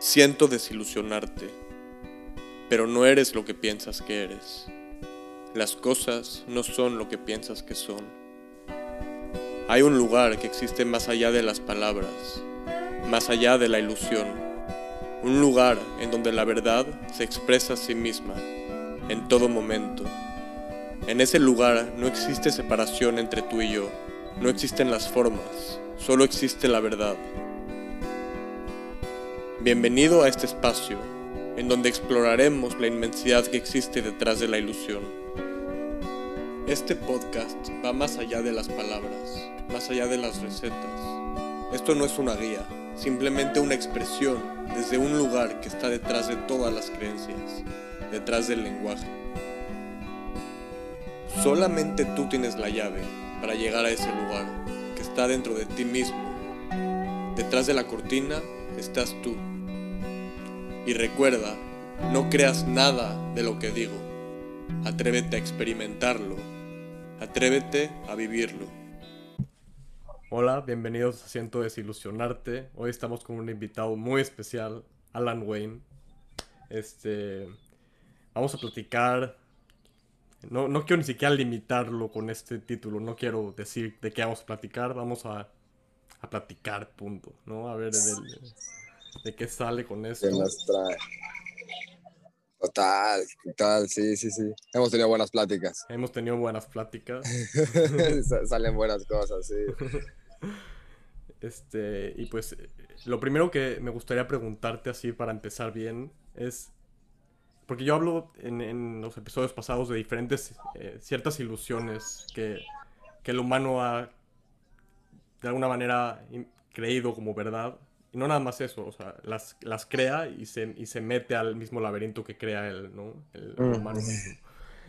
Siento desilusionarte, pero no eres lo que piensas que eres. Las cosas no son lo que piensas que son. Hay un lugar que existe más allá de las palabras, más allá de la ilusión. Un lugar en donde la verdad se expresa a sí misma, en todo momento. En ese lugar no existe separación entre tú y yo, no existen las formas, solo existe la verdad. Bienvenido a este espacio, en donde exploraremos la inmensidad que existe detrás de la ilusión. Este podcast va más allá de las palabras, más allá de las recetas. Esto no es una guía, simplemente una expresión desde un lugar que está detrás de todas las creencias, detrás del lenguaje. Solamente tú tienes la llave para llegar a ese lugar, que está dentro de ti mismo. Detrás de la cortina estás tú. Y recuerda, no creas nada de lo que digo. Atrévete a experimentarlo. Atrévete a vivirlo. Hola, bienvenidos a Siento Desilusionarte. Hoy estamos con un invitado muy especial, Alan Wayne. Este, vamos a platicar. No, no quiero ni siquiera limitarlo con este título. No quiero decir de qué vamos a platicar. Vamos a, a platicar, punto. ¿no? A ver, de qué sale con eso. ¿Qué nos trae? Total, total, sí, sí, sí. Hemos tenido buenas pláticas. Hemos tenido buenas pláticas. Salen buenas cosas, sí. Este, y pues lo primero que me gustaría preguntarte así para empezar bien es, porque yo hablo en, los episodios pasados de diferentes, eh, ciertas ilusiones que, que el humano ha de alguna manera creído como verdad y no nada más eso, o sea, las, las crea y se, y se mete al mismo laberinto que crea él, ¿no? El, humano mismo.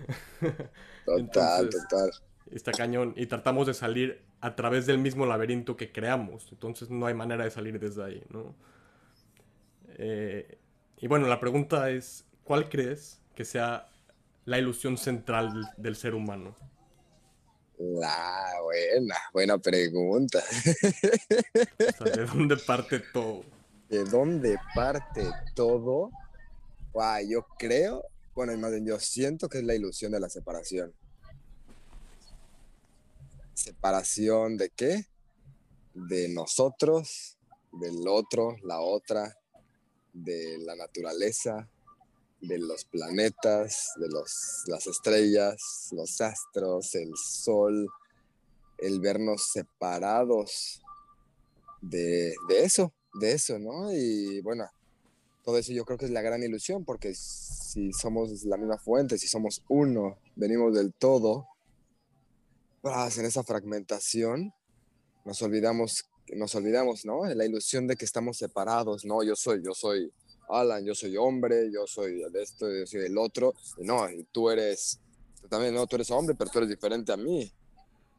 Total, total. Está cañón. Y tratamos de salir a través del mismo laberinto que creamos. Entonces no hay manera de salir desde ahí, ¿no? Eh, y bueno, la pregunta es, ¿cuál crees que sea la ilusión central del ser humano? La buena, buena pregunta. ¿De dónde parte todo? ¿De dónde parte todo? yo creo, bueno, más bien yo siento que es la ilusión de la separación. ¿Separación de qué? De nosotros, del otro, la otra, de la naturaleza, de los planetas, de los, las estrellas, los astros, el sol, el vernos separados de, eso, de eso, ¿no? Y bueno, todo eso yo creo que es la gran ilusión, porque si somos la misma fuente, si somos uno, venimos del todo, pues en esa fragmentación nos olvidamos, nos olvidamos, ¿no? La ilusión de que estamos separados, ¿no? Yo soy, yo soy Alan, yo soy hombre, yo soy de esto, yo soy del otro. Y no, y tú eres, tú también, no, tú eres hombre, pero tú eres diferente a mí.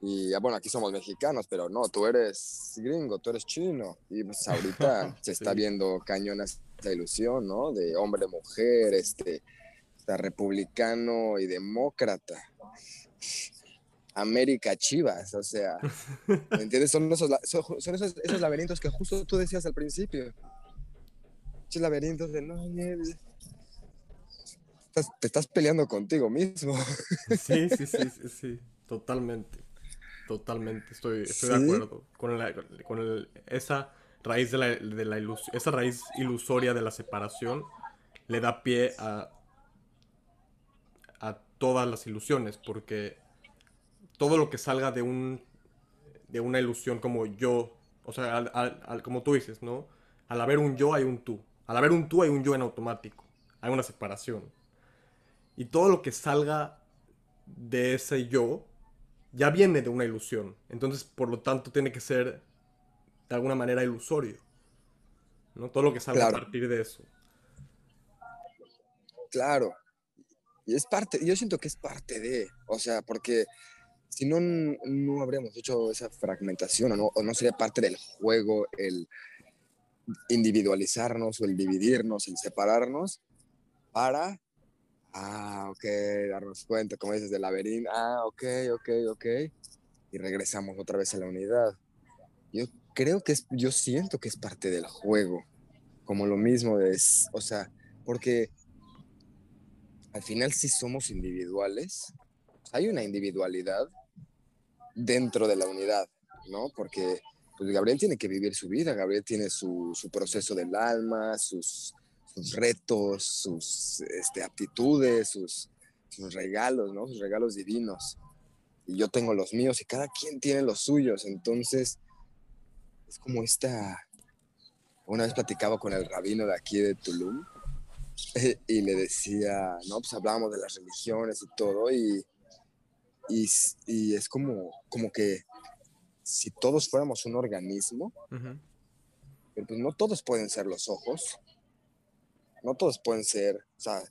Y ah, bueno, aquí somos mexicanos, pero no, tú eres gringo, tú eres chino. Y pues ahorita se está viendo cañona esta ilusión, ¿no? De hombre, mujer, este, está republicano y demócrata. América Chivas, o sea, ¿me entiendes? Son esos, son esos, esos laberintos que justo tú decías al principio laberintos de no, te estás peleando contigo mismo. Sí, sí, sí, sí, sí, totalmente. Totalmente, estoy, estoy de acuerdo con, con esa raíz de la, de la esa raíz ilusoria de la separación le da pie a, a todas las ilusiones, porque todo lo que salga de un de una ilusión como yo, o sea, al, como tú dices, ¿no? Al haber un yo hay un tú. Al haber un tú hay un yo en automático. Hay una separación. Y todo lo que salga de ese yo ya viene de una ilusión. Entonces, por lo tanto, tiene que ser de alguna manera ilusorio. ¿no? Todo lo que salga a partir de eso. Claro. Y es parte, yo siento que es parte de, o sea, porque si no, no habríamos hecho esa fragmentación o no sería parte del juego el individualizarnos o el dividirnos, el separarnos para, ah, ok, darnos cuenta, como dices, del laberinto, ah, ok, ok, ok, y regresamos otra vez a la unidad. Yo creo que es, yo siento que es parte del juego, como lo mismo, es, o sea, porque al final sí somos individuales, hay una individualidad dentro de la unidad, ¿no? Porque pues, Gabriel tiene que vivir su vida, Gabriel tiene su, proceso del alma, sus, retos, sus este, aptitudes, sus, regalos, ¿no? Sus regalos divinos. Y yo tengo los míos y cada quien tiene los suyos. Entonces, es como esta... Una vez platicaba con el rabino de aquí de Tulum y le decía, no, pues hablábamos de las religiones y todo y, y, es como, como que si todos fuéramos un organismo, pero pues no todos pueden ser los ojos, no todos pueden ser, o sea,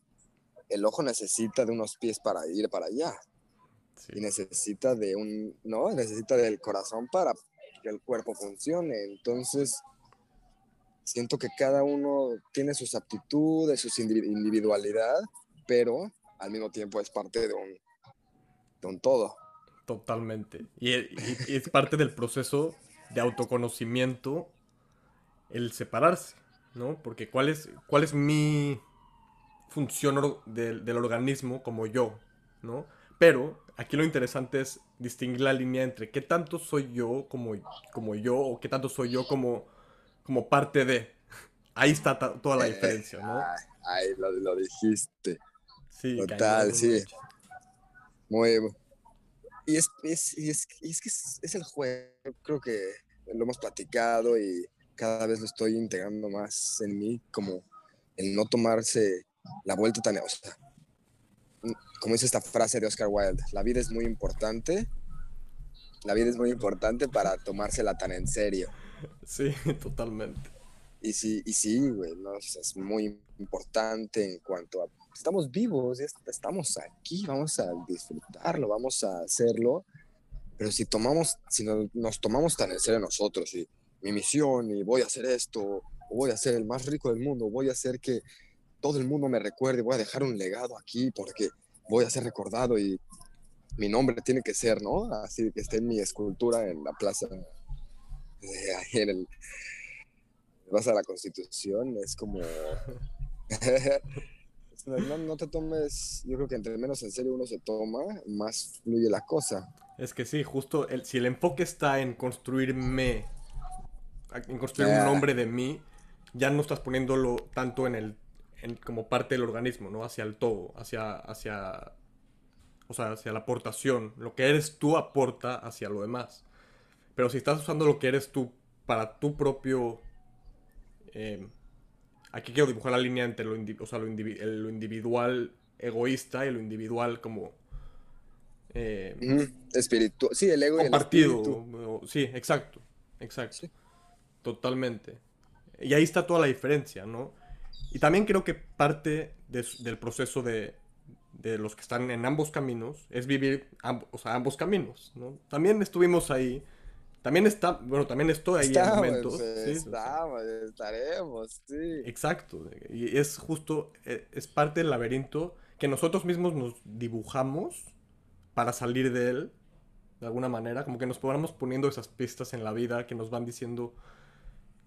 el ojo necesita de unos pies para ir para allá. Y necesita de un, ¿no? Necesita del corazón para que el cuerpo funcione. Entonces, siento que cada uno tiene sus aptitudes, su individualidad, pero al mismo tiempo es parte de un, de un todo. Totalmente. Y, es parte del proceso de autoconocimiento el separarse, ¿no? Porque ¿cuál es, cuál es mi función del, organismo como yo, ¿no? Pero aquí lo interesante es distinguir la línea entre qué tanto soy yo como, como yo o qué tanto soy yo como, como parte de. Ahí está toda la diferencia, ¿no? Ay, lo, dijiste. Sí, Total, sí. Muy, y es, es, es, es que es, el juego, creo que lo hemos platicado y cada vez lo estoy integrando más en mí, como el no tomarse la vuelta tan... O sea, como dice esta frase de Oscar Wilde, la vida es muy importante, la vida es muy importante para tomársela tan en serio. Sí, totalmente. Y sí, y sí, güey, ¿no? es muy importante en cuanto a estamos vivos, estamos aquí, vamos a disfrutarlo, vamos a hacerlo. Pero si tomamos, si nos, tomamos tan en serio nosotros y mi misión y voy a hacer esto, o voy a ser el más rico del mundo, voy a hacer que todo el mundo me recuerde, voy a dejar un legado aquí porque voy a ser recordado y mi nombre tiene que ser, ¿no? Así que esté en mi escultura en la plaza, de ahí en el Plaza de la Constitución, es como... no, te tomes, yo creo que entre menos en serio uno se toma, más fluye la cosa. Es que sí, justo el, si el enfoque está en construirme, en construir un nombre de mí, ya no estás poniéndolo tanto en el, como parte del organismo, ¿no? Hacia el todo, hacia, hacia, o sea, hacia la aportación. Lo que eres tú aporta hacia lo demás. Pero si estás usando lo que eres tú para tu propio... Eh, aquí quiero dibujar la línea entre lo, individual egoísta y lo individual como... Eh, espiritual. Sí, el ego compartido. Y el sí, exacto. Exacto. Totalmente. Y ahí está toda la diferencia, ¿no? Y también creo que parte del proceso de, los que están en ambos caminos es vivir ambos caminos, ¿no? También estuvimos ahí también está, bueno, también estoy ahí en momentos. ¿sí? Estamos, estaremos, sí. Exacto. Y es justo, e, es parte del laberinto que nosotros mismos nos dibujamos para salir de él, de alguna manera, como que nos podamos poniendo esas pistas en la vida que nos van diciendo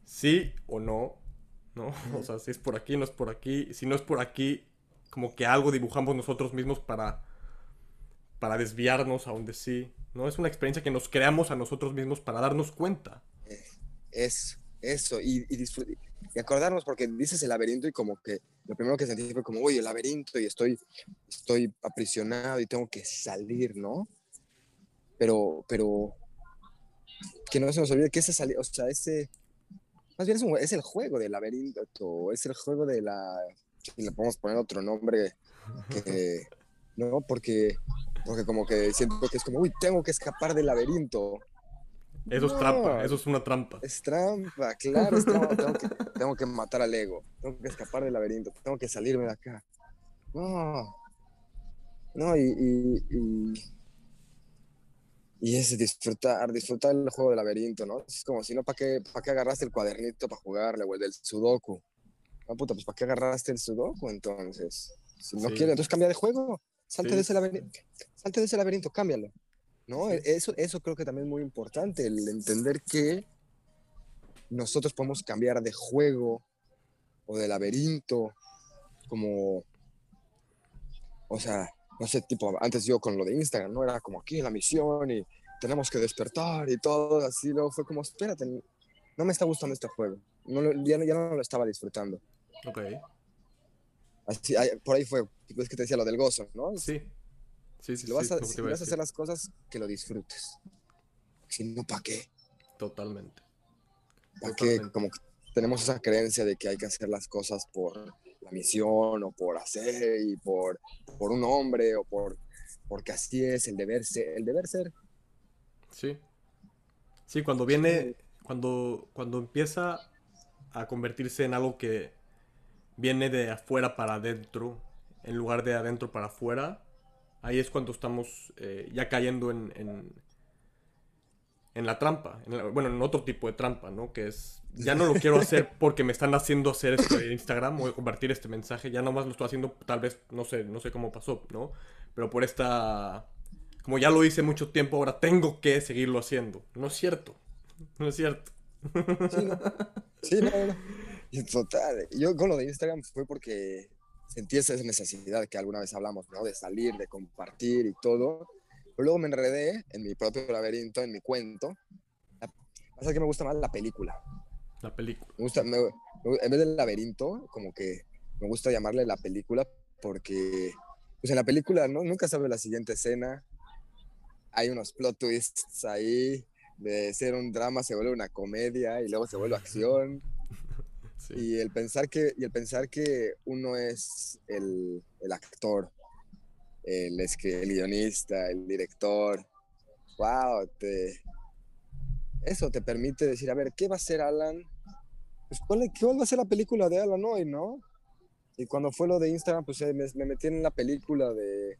sí o no, ¿no? O sea, si es por aquí, no es por aquí. Si no es por aquí, como que algo dibujamos nosotros mismos para, para desviarnos a donde sí. ¿no? Es una experiencia que nos creamos a nosotros mismos para darnos cuenta. Es eso, y, y, y acordarnos, porque dices el laberinto y como que lo primero que sentí fue como, oye, el laberinto y estoy, estoy aprisionado y tengo que salir, ¿no? Pero, pero, que no se nos olvide que ese salir, o sea, ese, más bien es, es, el juego del laberinto, es el juego de la, si le podemos poner otro nombre, que, ¿no? Porque porque como que siento que es como, uy, tengo que escapar del laberinto. Eso es trampa, eso es una trampa. Es trampa, claro, es trampa. tengo, que, tengo que matar al ego, tengo que escapar del laberinto, tengo que salirme de acá. No, no, y, y, y, y es disfrutar, disfrutar el juego del laberinto, ¿no? Es como si no, ¿para qué, para qué agarraste el cuadernito para jugarle o el del sudoku? No, puta, pues ¿para qué agarraste el sudoku entonces? Si no quieres, entonces cambia de juego. Salte de ese laberinto, salte de ese laberinto, cámbialo. ¿no? Eso, eso creo que también es muy importante, el entender que nosotros podemos cambiar de juego o de laberinto, como, o sea, no sé, tipo, antes yo con lo de Instagram, ¿no? Era como aquí la misión y tenemos que despertar y todo, así, luego fue como, espérate, no me está gustando este juego, no, ya, ya no lo estaba disfrutando. Ok. Así, por ahí fue, es que te decía lo del gozo, ¿no? Sí. Sí, sí, si lo vas, a, si vas a hacer las cosas, que lo disfrutes. Si no, ¿para qué? Totalmente. ¿Para qué? Como tenemos esa creencia de que hay que hacer las cosas por la misión o por hacer y por, por un hombre o por porque así es el deber ser. El deber ser. Sí. Sí, cuando viene, cuando, cuando empieza a convertirse en algo que viene de afuera para adentro, en lugar de adentro para afuera, ahí es cuando estamos eh, ya cayendo en, en, la trampa. bueno, en otro tipo de trampa, ¿no? Que es, ya no lo quiero hacer porque me están haciendo hacer esto en Instagram o compartir este mensaje, ya nomás lo estoy haciendo, tal vez, no sé, no sé cómo pasó, ¿no? Pero por esta... Como ya lo hice mucho tiempo, ahora tengo que seguirlo haciendo. No es cierto. No es cierto. Sí, no, no. Total. Yo con lo de Instagram fue porque sentí esa necesidad que alguna vez hablamos, ¿no? De salir, de compartir y todo. Pero luego me enredé en mi propio laberinto, en mi cuento. Pasa que me gusta más la película. La película. Me gusta, en vez del laberinto, como que me gusta llamarle la película porque, pues en la película, ¿no? Nunca sabe la siguiente escena. Hay unos plot twists ahí. De ser un drama se vuelve una comedia y luego se vuelve acción. Y, el pensar que, y el pensar que uno es el, el actor, el, el guionista, el director, wow, te, eso te permite decir, a ver, ¿qué va a ser Alan? Pues, ¿qué va a ser la película de Alan hoy, no? Y cuando fue lo de Instagram, pues me, me metí en la película de,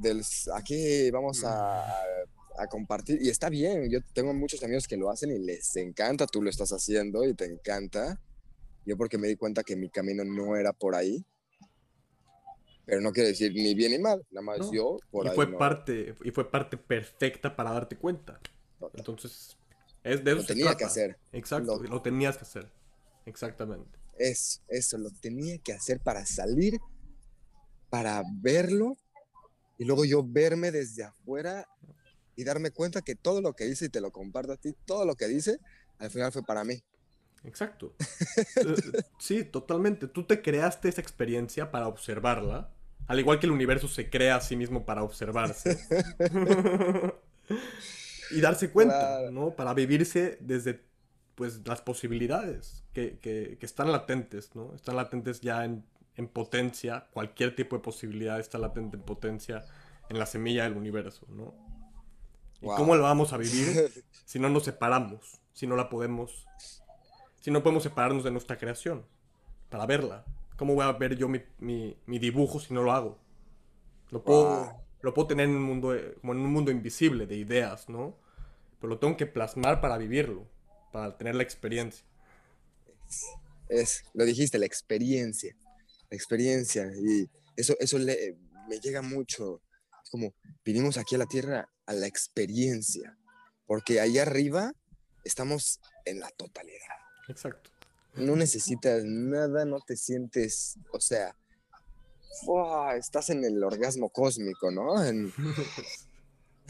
del, aquí vamos a, a, compartir, y está bien, yo tengo muchos amigos que lo hacen y les encanta, tú lo estás haciendo y te encanta, yo porque me di cuenta que mi camino no era por ahí. Pero no quiere decir ni bien ni mal, nada más yo por y ahí. Fue parte, y fue parte perfecta para darte cuenta. Entonces, es de eso lo tenía que hacer. Exacto, lo, tenías que hacer. Exactamente. Es, eso, lo tenía que hacer para salir, para verlo y luego yo verme desde afuera y darme cuenta que todo lo que hice y te lo comparto a ti, todo lo que dice, al final fue para mí. Exacto. Eh, sí, totalmente. Tú te creaste esa experiencia para observarla, al igual que el universo se crea a sí mismo para observarse. y darse cuenta, ¿no? Para vivirse desde pues las posibilidades que, que, están latentes, ¿no? Están latentes ya en, en, potencia, cualquier tipo de posibilidad está latente en potencia en la semilla del universo, ¿no? ¿Y cómo la vamos a vivir si no nos separamos, si no la podemos si no podemos separarnos de nuestra creación para verla? ¿Cómo voy a ver yo mi, mi, dibujo si no lo hago? Lo puedo, lo puedo tener en un, mundo, como en un mundo invisible de ideas, ¿no? Pero lo tengo que plasmar para vivirlo, para tener la experiencia. Es, lo dijiste, la experiencia. La experiencia. Y eso, eso me llega mucho. Es como, vinimos aquí a la Tierra a la experiencia. Porque allá arriba estamos en la totalidad. Exacto. No necesitas nada, no te sientes, o sea, estás en el orgasmo cósmico, ¿no?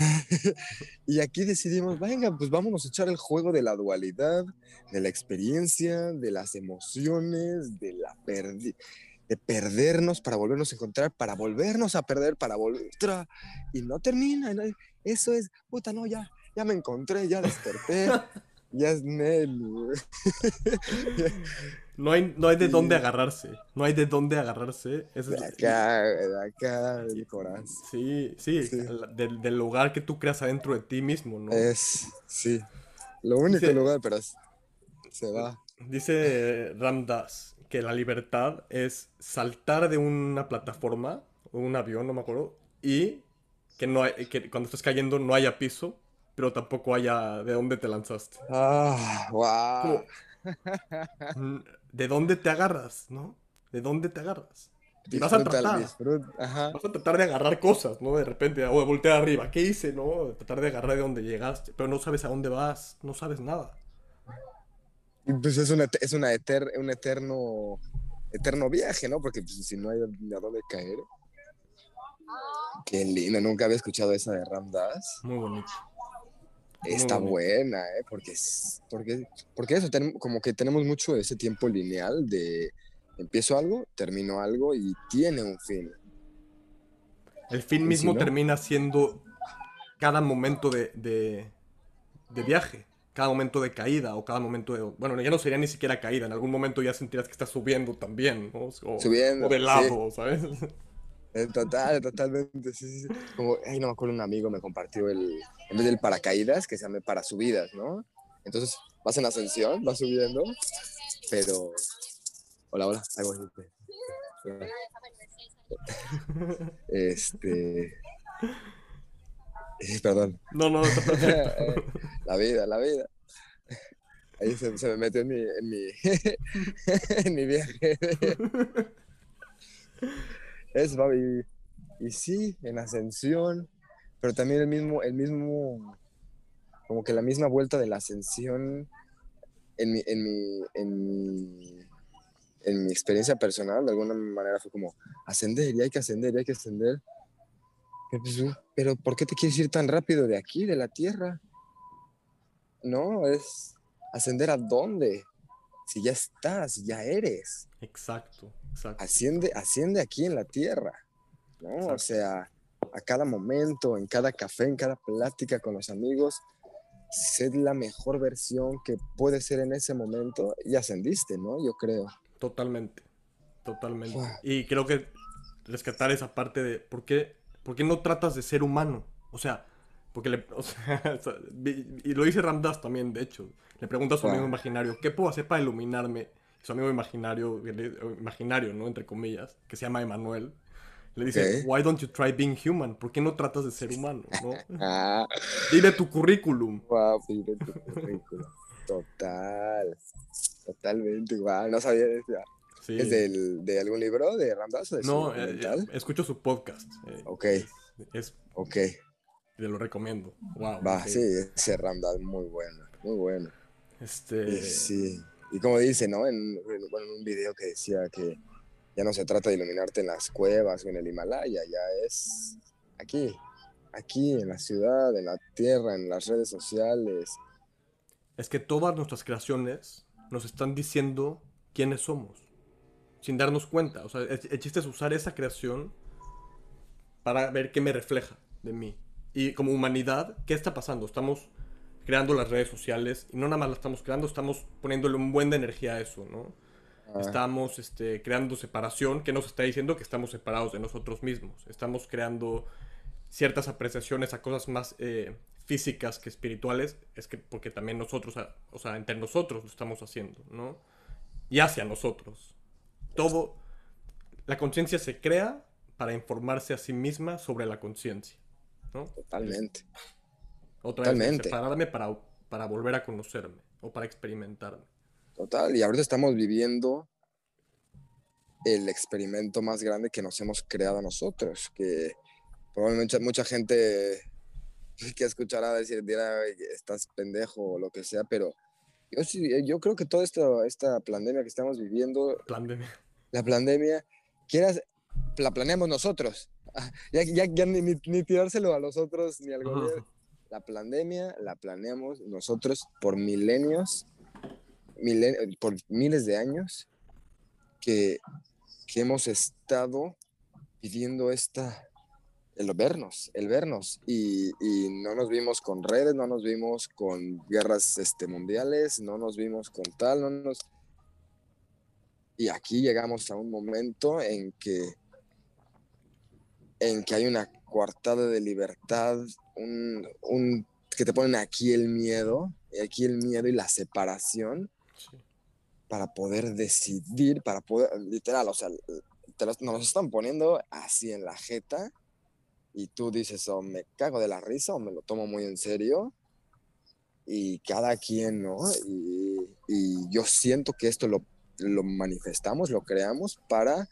y aquí decidimos, venga, pues vámonos a echar el juego de la dualidad, de la experiencia, de las emociones, de la de perdernos para volvernos a encontrar, para volvernos a perder, para volver y no termina. Eso es, puta, no, ya, ya me encontré, ya desperté. Ya es Nel, No hay, no hay de dónde agarrarse. No hay de dónde agarrarse. de acá, de acá, del corazón. Sí, sí, Del, lugar que tú creas adentro de ti mismo, ¿no? Es, sí. Lo único lugar, pero se va. Dice Ramdas que la libertad es saltar de una plataforma, o un avión, no me acuerdo, y que, no hay, que cuando estás cayendo no haya piso pero tampoco haya de dónde te lanzaste. Ah, wow. Mm, ¿De dónde te agarras, no? ¿De dónde te agarras? Y vas a tratar. Vas a tratar de agarrar cosas, ¿no? De repente, o de voltear arriba. ¿Qué hice, no? De tratar de agarrar de dónde llegaste. Pero no sabes a dónde vas, no sabes nada. Pues es, una, es una eter, un eterno, eterno viaje, ¿no? Porque pues, si no hay a dónde caer. Qué lindo, nunca había escuchado esa de Ramdas. Muy bonito. Está buena, ¿eh? Porque, porque, porque eso, como que tenemos mucho ese tiempo lineal de empiezo algo, termino algo y tiene un fin. El fin mismo termina siendo cada momento de, de, viaje, cada momento de caída o cada momento de... Bueno, ya no sería ni siquiera caída, en algún momento ya sentirás que estás subiendo también, ¿no? O, subiendo. O de lado, ¿sabes? Eh, total, totalmente, sí, sí. Como, ay, no me acuerdo, un amigo me compartió el, en vez del paracaídas, que se llama para subidas, ¿no? Entonces vas en ascensión, vas subiendo, pero... Hola, hola, ahí voy. Este... Perdón. No, no, la vida, la vida. Ahí se, me metió en mi, en mi, en mi viaje. Es, y, y sí, en ascensión, pero también el mismo, el mismo, como que la misma vuelta de la ascensión en mi, en mi, en en mi experiencia personal, de alguna manera fue como ascender, y hay que ascender, y hay que ascender. Pues, pero ¿por qué te quieres ir tan rápido de aquí, de la tierra? No, es ascender a dónde. Si ya estás, ya eres. Exacto, exacto. Asciende, asciende aquí en la tierra, ¿no? O sea, a cada momento, en cada café, en cada plática con los amigos, ser la mejor versión que puede ser en ese momento y ascendiste, ¿no? Yo creo. Totalmente, totalmente. Y creo que rescatar esa parte de por qué, por qué no tratas de ser humano. O sea, porque le, o sea, y lo dice Ramdas también, de hecho. Le pregunta a su amigo imaginario, ¿qué puedo hacer para iluminarme? su amigo imaginario, imaginario, ¿no? Entre comillas, que se llama Emanuel, le dice, why don't you try being human? ¿Por qué no tratas de ser humano? ¿no? Ah. Dile tu currículum. Wow, dile tu currículum. Total. Totalmente, igual. No sabía. ¿Es del, de algún libro de Ramdas? no, eh, eh, escucho su podcast. Eh, ok. Es, ok. Te lo recomiendo. Wow. Va, sí, ese Ramdas muy bueno. Muy bueno. Este. sí. Y como dice, ¿no? En, bueno, en un video que decía que ya no se trata de iluminarte en las cuevas o en el Himalaya, ya es aquí, aquí en la ciudad, en la tierra, en las redes sociales. Es que todas nuestras creaciones nos están diciendo quiénes somos, sin darnos cuenta. O sea, el, chiste es usar esa creación para ver qué me refleja de mí. Y como humanidad, ¿qué está pasando? Estamos creando las redes sociales y no nada más las estamos creando, estamos poniéndole un buen de energía a eso, ¿no? Ah. Estamos este, creando separación que nos está diciendo que estamos separados de nosotros mismos. Estamos creando ciertas apreciaciones a cosas más eh, físicas que espirituales, es que porque también nosotros, o sea, entre nosotros lo estamos haciendo, ¿no? Y hacia nosotros. Todo, la conciencia se crea para informarse a sí misma sobre la conciencia, ¿no? Totalmente. Otra Totalmente. vez, separarme para, para volver a conocerme o para experimentarme. Total, y ahorita estamos viviendo el experimento más grande que nos hemos creado nosotros, que probablemente mucha gente que escuchará decir, dirá, estás pendejo o lo que sea, pero yo, sí, eh, yo creo que toda esta, esta pandemia que estamos viviendo, pandemia. la pandemia, quieras, la planeamos nosotros. Ah, ya, ya, ni, ni, tirárselo a los otros ni al gobierno. La pandemia la planeamos nosotros por milenios, por miles de años que, que hemos estado viviendo esta, el vernos, el vernos. Y, no nos vimos con redes, no nos vimos con guerras este, mundiales, no nos vimos con tal, no nos... Y aquí llegamos a un momento en que, en que hay una coartada de libertad, un, que te ponen aquí el miedo, y aquí el miedo y la separación para poder decidir, para poder, literal, o sea, nos están poniendo así en la jeta y tú dices, o me cago de la risa o me lo tomo muy en serio. Y cada quien, ¿no? Y, yo siento que esto lo, lo, manifestamos, lo creamos para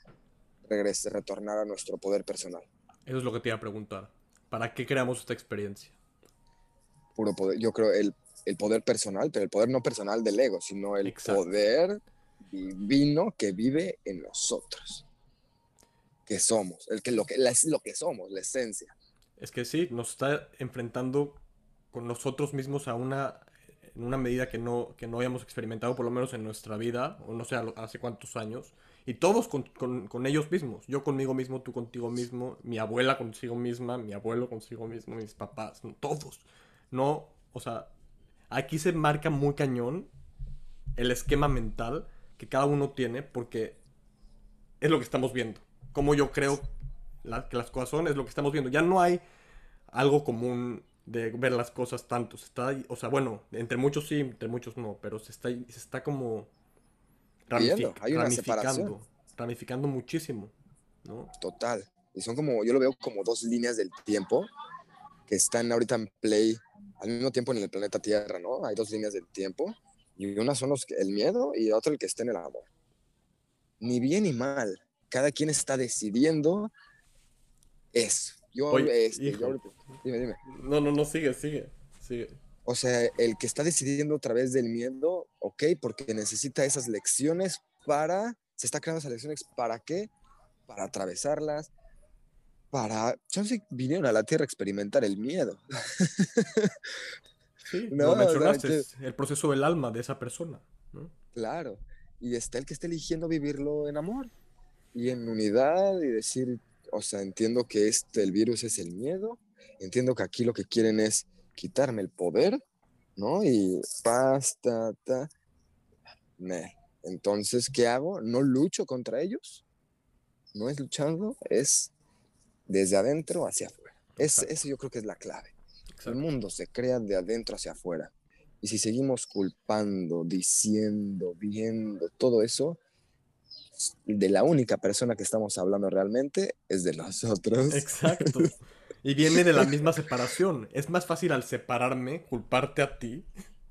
regresar, retornar a nuestro poder personal. Eso es lo que te iba a preguntar. ¿Para qué creamos esta experiencia? Puro poder. Yo creo el el poder personal, pero el poder no personal del ego, sino el Exacto. poder divino que vive en nosotros, que somos, el que lo que la- es lo que somos, la esencia. Es que sí, nos está enfrentando con nosotros mismos a una, en una medida que no, que no habíamos experimentado, por lo menos en nuestra vida, o no sé hace cuántos años, y todos con, con- con ellos mismos, yo conmigo mismo, tú contigo mismo, mi abuela consigo misma, mi abuelo consigo mismo, mis papás, todos. No, o sea, aquí se marca muy cañón el esquema mental que cada uno tiene, porque es lo que estamos viendo. Como yo creo la- que las cosas son, es lo que estamos viendo. Ya no hay algo común de ver las cosas tanto. Se está, o sea, bueno, entre muchos sí, entre muchos no, pero se está, se está como Viendo, hay una ramificando, separación. ramificando muchísimo, ¿no? Total. Y son como, yo lo veo como dos líneas del tiempo que están ahorita en play al mismo tiempo en el planeta Tierra, ¿no? Hay dos líneas del tiempo y una son los que- el miedo y otra el que está en el amor. Ni bien ni mal. Cada quien está decidiendo eso. Yo, Oye, este, yo dime, dime. No, no, no, sigue, sigue, sigue. O sea, el que está decidiendo a través del miedo, ok, porque necesita esas lecciones para, se está creando esas lecciones, ¿para qué? Para atravesarlas, para, chance vinieron a la Tierra a experimentar el miedo. Sí, No, lo o sea, mencionaste, que- es el proceso del alma de esa persona, ¿no? Claro. Y está el que está eligiendo vivirlo en amor y en unidad y decir, o sea, entiendo que este, el virus es el miedo, entiendo que aquí lo que quieren es quitarme el poder, ¿no? Y basta, ta. Entonces, ¿qué hago? No lucho contra ellos. No es luchando, es desde adentro hacia afuera. Es, eso yo creo que es la clave. El mundo se crea de adentro hacia afuera. Y si seguimos culpando, diciendo, viendo todo eso, de la única persona que estamos hablando realmente es de nosotros. Exacto. Y viene de la misma separación. Es más fácil al separarme, culparte a ti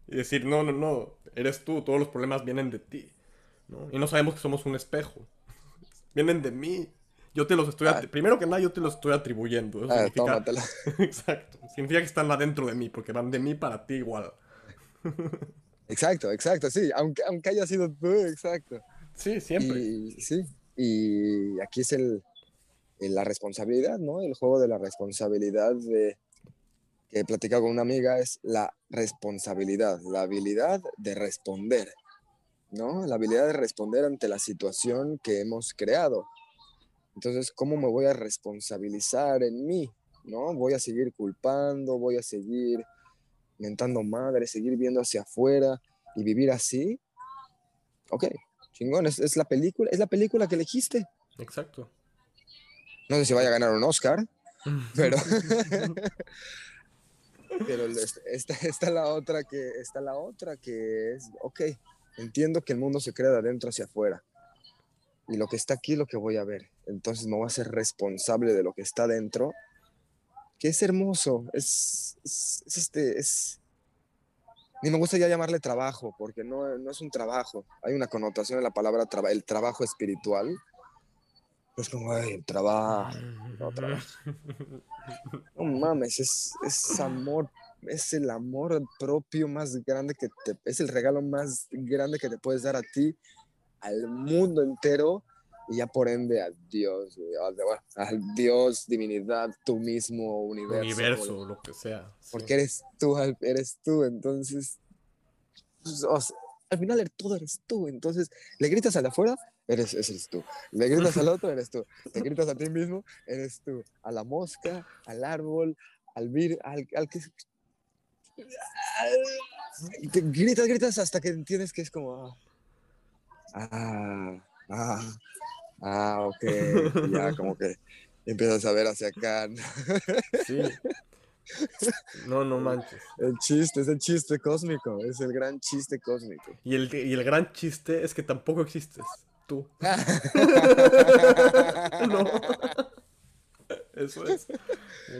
y decir, no, no, no, eres tú, todos los problemas vienen de ti. ¿no? Y no sabemos que somos un espejo. Vienen de mí. Yo te los estoy... Ah. Primero que nada, yo te los estoy atribuyendo. Eso Ah, significa... tómatela. Exacto. Significa que están adentro de mí, porque van de mí para ti igual. Exacto, exacto, sí, aunque, aunque haya sido tú, exacto. Sí, siempre. Y sí, y aquí es el, la responsabilidad, ¿no? El juego de la responsabilidad de, que he platicado con una amiga es la responsabilidad, la habilidad de responder, ¿no? La habilidad de responder ante la situación que hemos creado. Entonces, ¿cómo me voy a responsabilizar en mí? ¿No? Voy a seguir culpando, voy a seguir mentando madre, seguir viendo hacia afuera y vivir así. Ok, chingón, es, es la película, es la película que elegiste. Exacto. No sé si vaya a ganar un Oscar, pero, pero es- está, está la otra que está la otra que es, ok, entiendo que el mundo se crea de adentro hacia afuera. Y lo que está aquí es lo que voy a ver. Entonces me voy a ser responsable de lo que está dentro, que es hermoso, es, es, es este, es... Ni me gusta ya llamarle trabajo, porque no, no es un trabajo. Hay una connotación en la palabra traba- el trabajo espiritual. Es como, ay, el trabajo. no, trabajo. No mames, es, es amor, es el amor propio más grande que te, es el regalo más grande que te puedes dar a ti, al mundo entero y ya por ende a Dios, a- bueno, al Dios, divinidad, tú mismo, universo. Universo, lo que sea. sí. porque eres tú, eres tú, entonces, pues, o sea, al final er- todo eres tú, entonces le gritas al de afuera, eres, eres tú, le gritas al otro, eres tú, te gritas a ti mismo, eres tú, a la mosca, al árbol, al vir, al, al que... te gritas, gritas hasta que entiendes que es como... Ah, ah, ah, ok, ya como que empiezas a ver hacia acá. ¿no? Sí. No, no manches. El chiste, es el chiste cósmico, es el gran chiste cósmico. Y el, y el gran chiste es que tampoco existes. Tú. No. Eso es.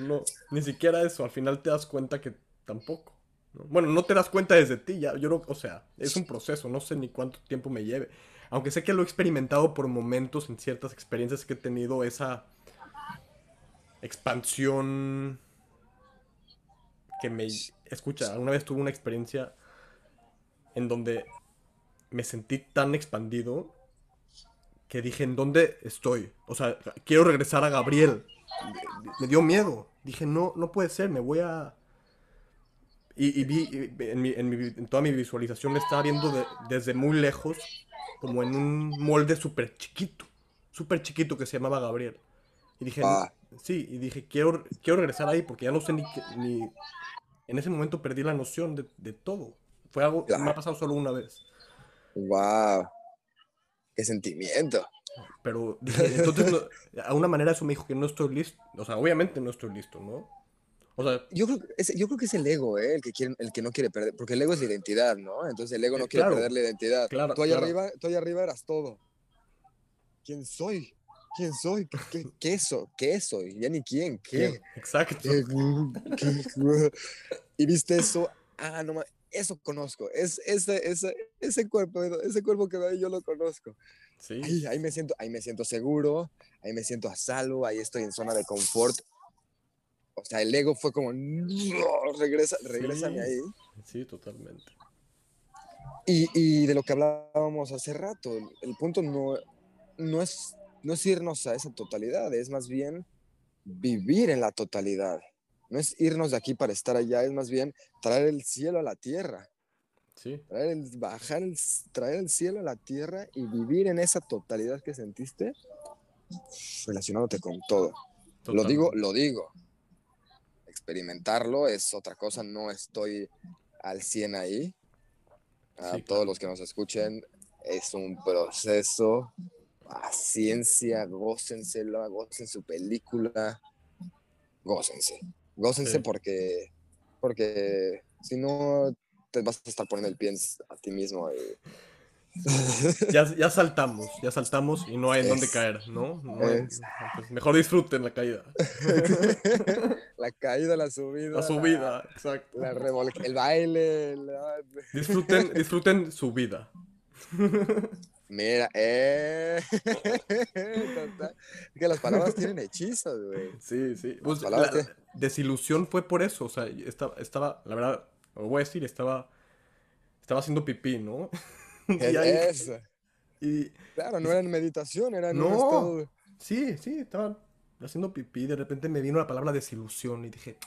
No, ni siquiera eso. Al final te das cuenta que tampoco. ¿no? Bueno, no te das cuenta desde ti. Ya, yo no, o sea, es un proceso. No sé ni cuánto tiempo me lleve. Aunque sé que lo he experimentado por momentos en ciertas experiencias que he tenido esa expansión que me... Escucha, alguna vez tuve una experiencia en donde me sentí tan expandido que dije, ¿en dónde estoy? O sea, quiero regresar a Gabriel. Me dio miedo. Dije, no, no puede ser, me voy a... Y, vi, en, toda mi visualización me estaba viendo desde muy lejos, como en un molde súper chiquito, súper chiquito que se llamaba Gabriel. Y dije, ah. sí, y dije, quiero, quiero regresar ahí porque ya no sé ni, ni... En ese momento perdí la noción de, todo. Fue algo que me ha pasado solo una vez. ¡Wow! ¡Qué sentimiento! Pero dije, entonces, a una manera eso me dijo que no estoy listo. O sea, obviamente no estoy listo, ¿no? O sea, yo creo, es, yo creo que es el ego, ¿eh? el, que quiere, el que no quiere perder, porque el ego es la identidad, ¿no? Entonces el ego no quiere perder la identidad. Claro, tú, allá arriba, tú allá arriba eras todo. ¿Quién soy? ¿Quién soy? ¿Qué, qué, soy? ¿Qué soy? Ya ni quién, ¿qué? Exacto. y viste eso, ah, no eso conozco, es, ese, ese, ese cuerpo, ese cuerpo que veo yo lo conozco. Sí. Ahí, ahí, me siento, ahí me siento seguro, ahí me siento a salvo, ahí estoy en zona de confort. O sea, el ego fue como, no, regresa, regrésame ahí. Sí, totalmente. Y, y, de lo que hablábamos hace rato, el punto no, no es no es irnos a esa totalidad, es más bien vivir en la totalidad. No es irnos de aquí para estar allá, es más bien traer el cielo a la tierra. Sí. Traer el, bajar el, traer el cielo a la tierra y vivir en esa totalidad que sentiste, relacionándote con todo. Lo digo, lo digo. Experimentarlo es otra cosa, no estoy al 100 ahí. A todos los que nos escuchen, es un proceso paciencia, gócenselo, gocen su película, gócense, gócense porque, porque si no te vas a estar poniendo el pie a ti mismo. Ya, ya, saltamos, ya saltamos y no hay en dónde caer, ¿no? pues mejor disfruten la caída. la caída, la subida. La subida, exacto. La el baile. Disfruten, disfruten su vida. Mira, eh. que las palabras tienen hechizos, güey. Sí, sí. Pues, la desilusión fue por eso. O sea, estaba, estaba, la verdad, lo voy a decir, estaba, estaba haciendo pipí, ¿no? y eso? Y, claro, no era en meditación, era en no, Sí, sí, estaba haciendo pipí. De repente me vino la palabra desilusión y dije,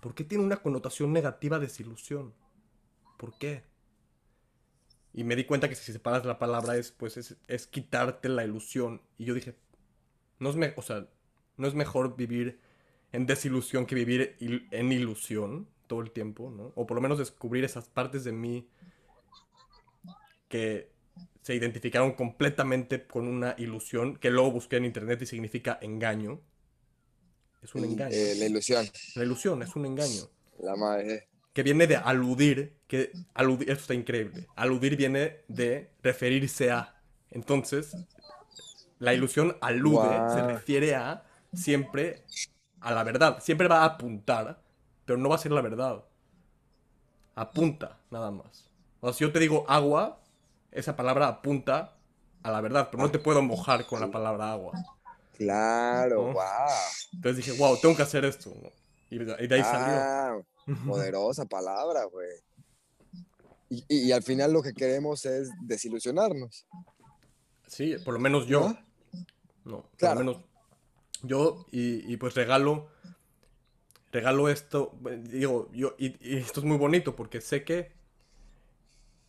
¿por qué tiene una connotación negativa desilusión? ¿Por qué? Y me di cuenta que si separas la palabra es, pues, es, quitarte la ilusión. Y yo dije, no es, me o sea, no es mejor vivir en desilusión que vivir en ilusión todo el tiempo, ¿no? O por lo menos descubrir esas partes de mí que se identificaron completamente con una ilusión que luego busqué en internet y significa engaño. Es un engaño. Eh, la ilusión. La ilusión es un engaño. La madre que viene de aludir, que aludir, esto está increíble. Aludir viene de referirse a. Entonces, la ilusión alude, se refiere a siempre a la verdad. Siempre va a apuntar, pero no va a ser la verdad. Apunta, nada más. O sea, si yo te digo agua, esa palabra apunta a la verdad, pero no te puedo mojar con la palabra agua. Claro, wow. Entonces dije, wow, tengo que hacer esto. Y de ahí salió. Poderosa palabra, güey. Y, al final lo que queremos es desilusionarnos. Sí, por lo menos yo. ¿No? por lo menos yo. Y, pues regalo. Regalo esto. Digo, yo. Y, esto es muy bonito porque sé que.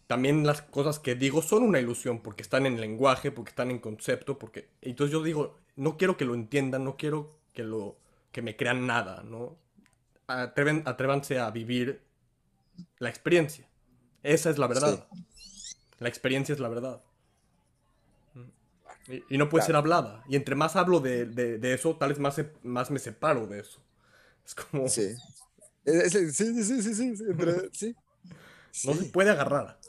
También las cosas que digo son una ilusión porque están en lenguaje, porque están en concepto, porque. Entonces yo digo, no quiero que lo entiendan, no quiero que lo. que me crean nada, ¿no? atreven, atrévanse a vivir la experiencia. Esa es la verdad. La experiencia es la verdad. Y, no puede ser hablada. Y entre más hablo de, eso, tal vez más, más me separo de eso. Es como... Sí. Sí, sí, sí, sí, sí, No se puede agarrar.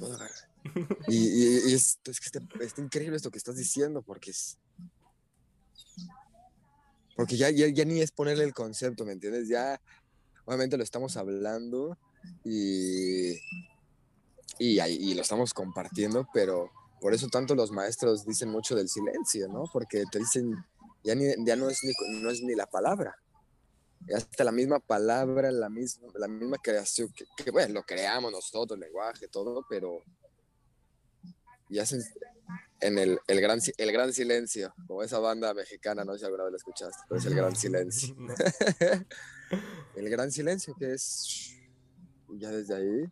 Y, es, que está, está, increíble esto que estás diciendo, porque es, porque ya, ya, ni es ponerle el concepto, ¿me entiendes? Ya, obviamente lo estamos hablando y, y, y lo estamos compartiendo, pero por eso tanto los maestros dicen mucho del silencio, ¿no? Porque te dicen, ya, ni, ya no, es ni, no es ni la palabra. Hasta la misma palabra, la misma, la misma creación, que, bueno, lo creamos nosotros, lenguaje, todo, pero ya se, en el, el, gran, el gran silencio, como esa banda mexicana, no sé si alguna vez la escuchaste, pero es el gran silencio. el gran silencio que es ya desde ahí.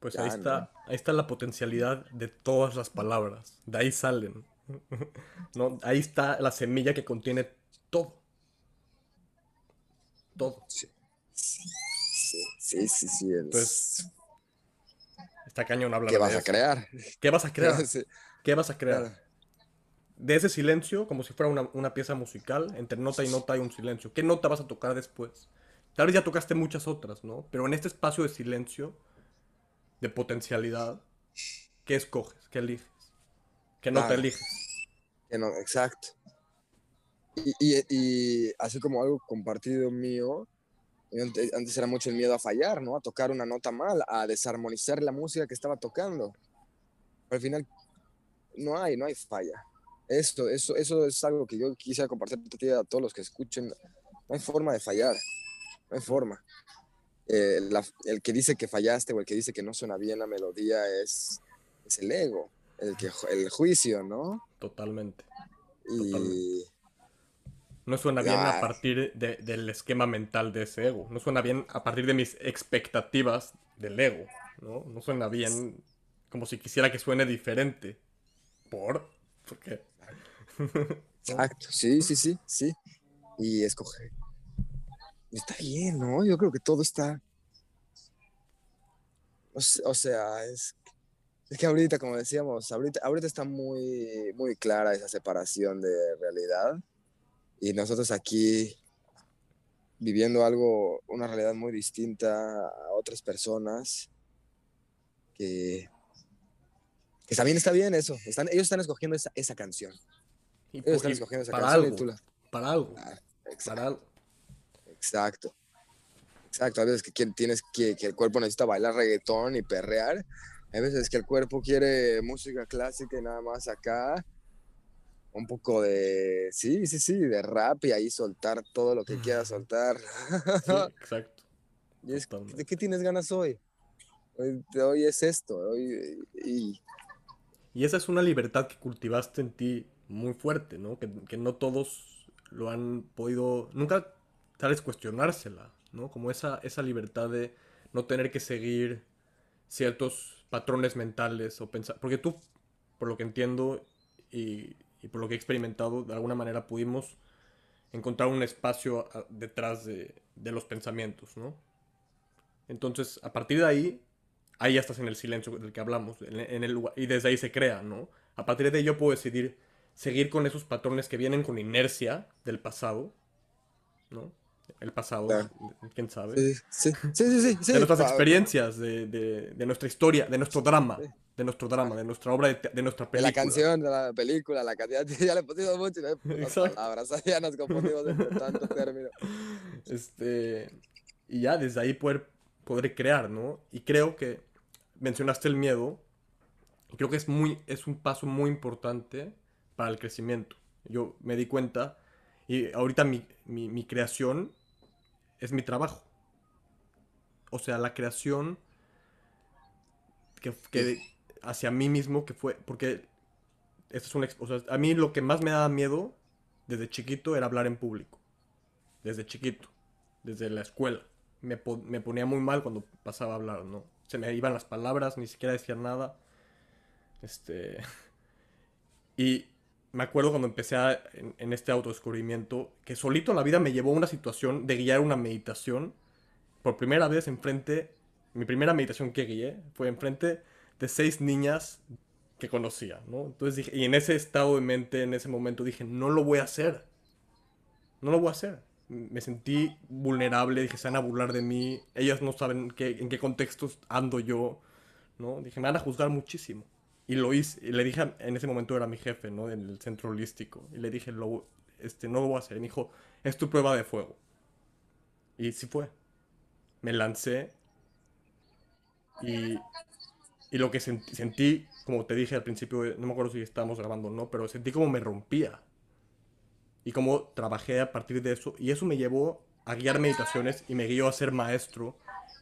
Pues ahí está, ahí está la potencialidad de todas las palabras, de ahí salen. ¿no? Ahí está la semilla que contiene todo. Todo. Sí, sí, sí, sí. Pues está cañón hablar ¿Qué vas a crear? ¿Qué vas a crear? ¿Qué vas a crear? De ese silencio, como si fuera una, una, pieza musical, entre nota y nota hay un silencio. ¿Qué nota vas a tocar después? Tal vez ya tocaste muchas otras, ¿no? Pero en este espacio de silencio, de potencialidad, ¿qué escoges? ¿Qué eliges? ¿Qué nota eliges? Que no, exacto. Y, y, así como algo compartido mío, antes era mucho el miedo a fallar, ¿no? A tocar una nota mal, a desarmonizar la música que estaba tocando. Pero al final no hay, no hay falla. Esto, eso, eso es algo que yo quisiera compartir a todos los que escuchen. No hay forma de fallar, no hay forma. Eh, el que dice que fallaste o el que dice que no suena bien la melodía es, es el ego, el, que, el juicio, ¿no? Totalmente. Y... No suena bien a partir del esquema mental de ese ego. No suena bien a partir de mis expectativas del ego. ¿no? No suena bien como si quisiera que suene diferente. ¿Por? ¿Por qué? Exacto, sí, sí, sí, sí. Y escoge. Está bien, ¿no? Yo creo que todo está. O sea, es, es que ahorita, como decíamos, ahorita, ahorita está muy, muy clara esa separación de realidad. Y nosotros aquí viviendo algo, una realidad muy distinta a otras personas que, que también está bien eso. Están, ellos están escogiendo esa, esa canción. Y ellos están escogiendo esa para canción. Algo, Para algo. Ah, exacto. Exacto. Exacto. A veces que tienes que, que el cuerpo necesita bailar reggaetón y perrear. Hay veces que el cuerpo quiere música clásica y nada más acá un poco de, sí, sí, sí, de rap y ahí soltar todo lo que quieras soltar. exacto. ¿De qué tienes ganas hoy? hoy? es esto. Hoy, y... y esa es una libertad que cultivaste en ti muy fuerte, ¿no? Que, que no todos lo han podido, nunca tal vez cuestionársela, ¿no? Como esa, esa libertad de no tener que seguir ciertos patrones mentales o pensar, porque tú, por lo que entiendo, y y por lo que he experimentado, de alguna manera pudimos encontrar un espacio ah, detrás de, los pensamientos, ¿no? Entonces, a partir de ahí, ahí ya estás en el silencio del que hablamos, en, el y desde ahí se crea, ¿no? A partir de ahí yo puedo decidir seguir con esos patrones que vienen con inercia del pasado, ¿no? El pasado, quién sabe. Sí, sí, sí. sí, de nuestras experiencias, de, de, nuestra historia, de nuestro drama de nuestro drama, de nuestra obra, de, nuestra película. la canción, de la película, la cantidad, ya le he puesto mucho, las palabras, ya nos confundimos de tantos términos. Este, y ya desde ahí poder, poder crear, ¿no? Y creo que mencionaste el miedo, y creo que es, muy, es un paso muy importante para el crecimiento. Yo me di cuenta, y ahorita mi, mi, mi creación es mi trabajo. O sea, la creación que, que, hacia mí mismo que fue, porque esto es una, o sea, a mí lo que más me daba miedo desde chiquito era hablar en público. Desde chiquito, desde la escuela. Me, ponía muy mal cuando pasaba a hablar, ¿no? Se me iban las palabras, ni siquiera decía nada. Este... Y me acuerdo cuando empecé en, en, este autodescubrimiento, que solito la vida me llevó a una situación de guiar una meditación. Por primera vez enfrente, mi primera meditación que guié fue enfrente de seis niñas que conocía, ¿no? Entonces dije, y en ese estado de mente, en ese momento dije, no lo voy a hacer. No lo voy a hacer. Me sentí vulnerable, dije, se van a burlar de mí, ellas no saben qué, en qué contextos ando yo, ¿no? Dije, me van a juzgar muchísimo. Y lo hice, y le dije, en ese momento era mi jefe, ¿no? En el centro holístico. Y le dije, lo, este, no lo voy a hacer. Y me dijo, es tu prueba de fuego. Y sí fue. Me lancé. Y y lo que sentí, como te dije al principio, no me acuerdo si estábamos grabando o no, pero sentí como me rompía. y cómo trabajé a partir de eso. Y eso me llevó a guiar meditaciones y me guió a ser maestro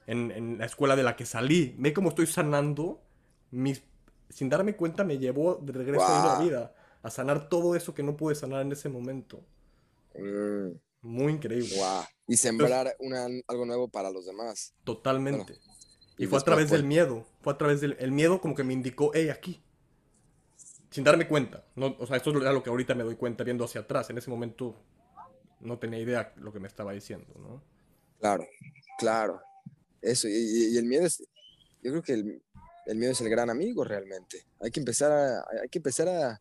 en, en la escuela de la que salí. Ve cómo estoy sanando mis... Sin darme cuenta me llevó de regreso a la vida, a sanar todo eso que no pude sanar en ese momento. Mm. Muy increíble. Wow. Y sembrar una, algo nuevo para los demás. Totalmente. Y, fue a través del miedo. Fue a través del el miedo como que me indicó, hey, aquí. Sin darme cuenta. No, o sea, esto es lo que ahorita me doy cuenta viendo hacia atrás. En ese momento no tenía idea lo que me estaba diciendo, ¿no? Claro, claro. Eso. Y, el miedo es. Yo creo que el, el, miedo es el gran amigo realmente. Hay que empezar a, hay que empezar a,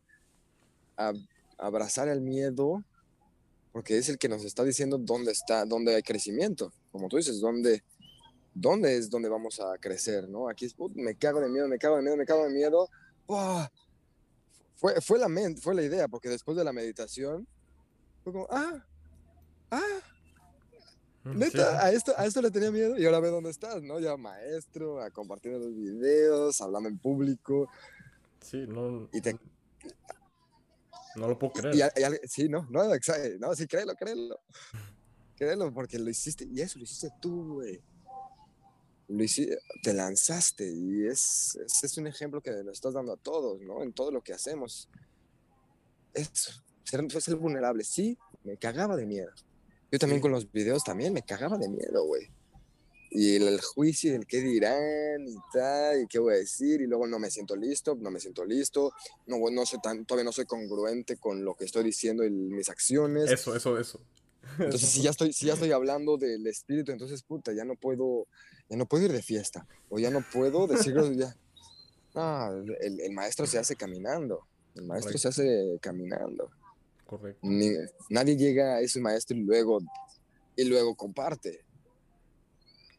a abrazar el miedo porque es el que nos está diciendo dónde está, dónde hay crecimiento. Como tú dices, dónde, dónde es donde vamos a crecer, ¿no? Aquí es, me cago de miedo, me cago de miedo, me cago de miedo. Fue, fue, la mente, fue la idea, porque después de la meditación, fue como, ah, ah, mm, Neta, a, esto, a esto le tenía miedo y ahora ve dónde estás, ¿no? Ya maestro, a compartir los videos, hablando en público. Sí, no. Y te, no lo puedo creer. sí, no, no, no, sí, créelo, créelo. Créelo, porque lo hiciste, y eso lo hiciste tú, güey. Lo te lanzaste, y es, es, un ejemplo que nos estás dando a todos, ¿no? En todo lo que hacemos. Eso, ser, ser vulnerable. Sí, me cagaba de miedo. Yo también con los videos también me cagaba de miedo, güey y el, juicio, el qué dirán y tal, y qué voy a decir, y luego no me siento listo, no me siento listo, no, no soy tan, todavía no soy congruente con lo que estoy diciendo y mis acciones. Eso, eso, eso. Entonces, si ya, estoy, si ya estoy hablando del espíritu, entonces, puta, ya no puedo, ya no puedo ir de fiesta, o ya no puedo decirlo ya. Ah, el, el maestro se hace caminando, el maestro se hace caminando. Correcto. nadie llega a ese maestro y luego, y luego comparte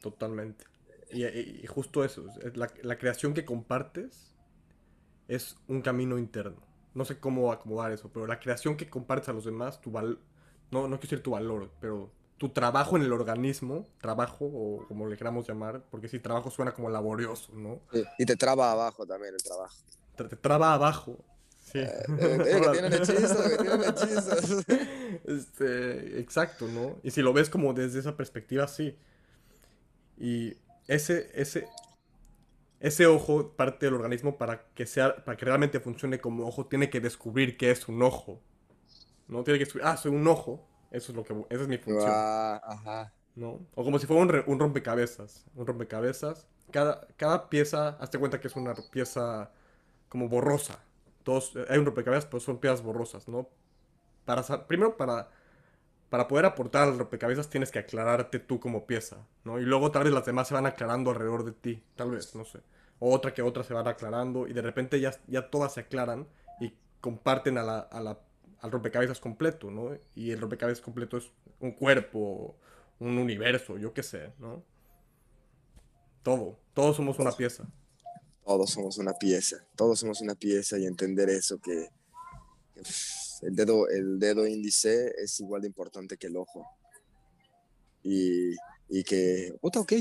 Totalmente. Y, justo eso, la, la, creación que compartes es un camino interno. No sé cómo acomodar eso, pero la creación que compartes a los demás, tu val no, no quiero decir tu valor, pero tu trabajo en el organismo, trabajo o como le queramos llamar, porque si trabajo suena como laborioso, ¿no? y te traba abajo también el trabajo. Te, traba abajo. Sí. Eh, eh, que tienen hechizos, que tienen hechizos. Este, exacto, ¿no? Y si lo ves como desde esa perspectiva, sí. Y ese, ese, ese ojo, parte del organismo, para que, sea, para que realmente funcione como ojo, tiene que descubrir qué es un ojo. No tiene que descubrir, ah, soy un ojo. Eso es lo que, esa es mi función. Ah, ajá. ¿No? O como si fuera un, un, rompecabezas. Un rompecabezas. Cada, cada pieza, hazte cuenta que es una pieza como borrosa. Todos, hay un rompecabezas, pero son piezas borrosas, ¿no? Para, primero para para poder aportar al rompecabezas tienes que aclararte tú como pieza, ¿no? Y luego tal vez las demás se van aclarando alrededor de ti, tal vez, no sé. O otra que otra se van aclarando y de repente ya, ya todas se aclaran y comparten a la, a la, al rompecabezas completo, ¿no? Y el rompecabezas completo es un cuerpo, un universo, yo qué sé, ¿no? Todo, todos somos una pieza. Todos somos una pieza, todos somos una pieza y entender eso que el dedo, el dedo índice es igual de importante que el ojo. Y, y que, puta, ok,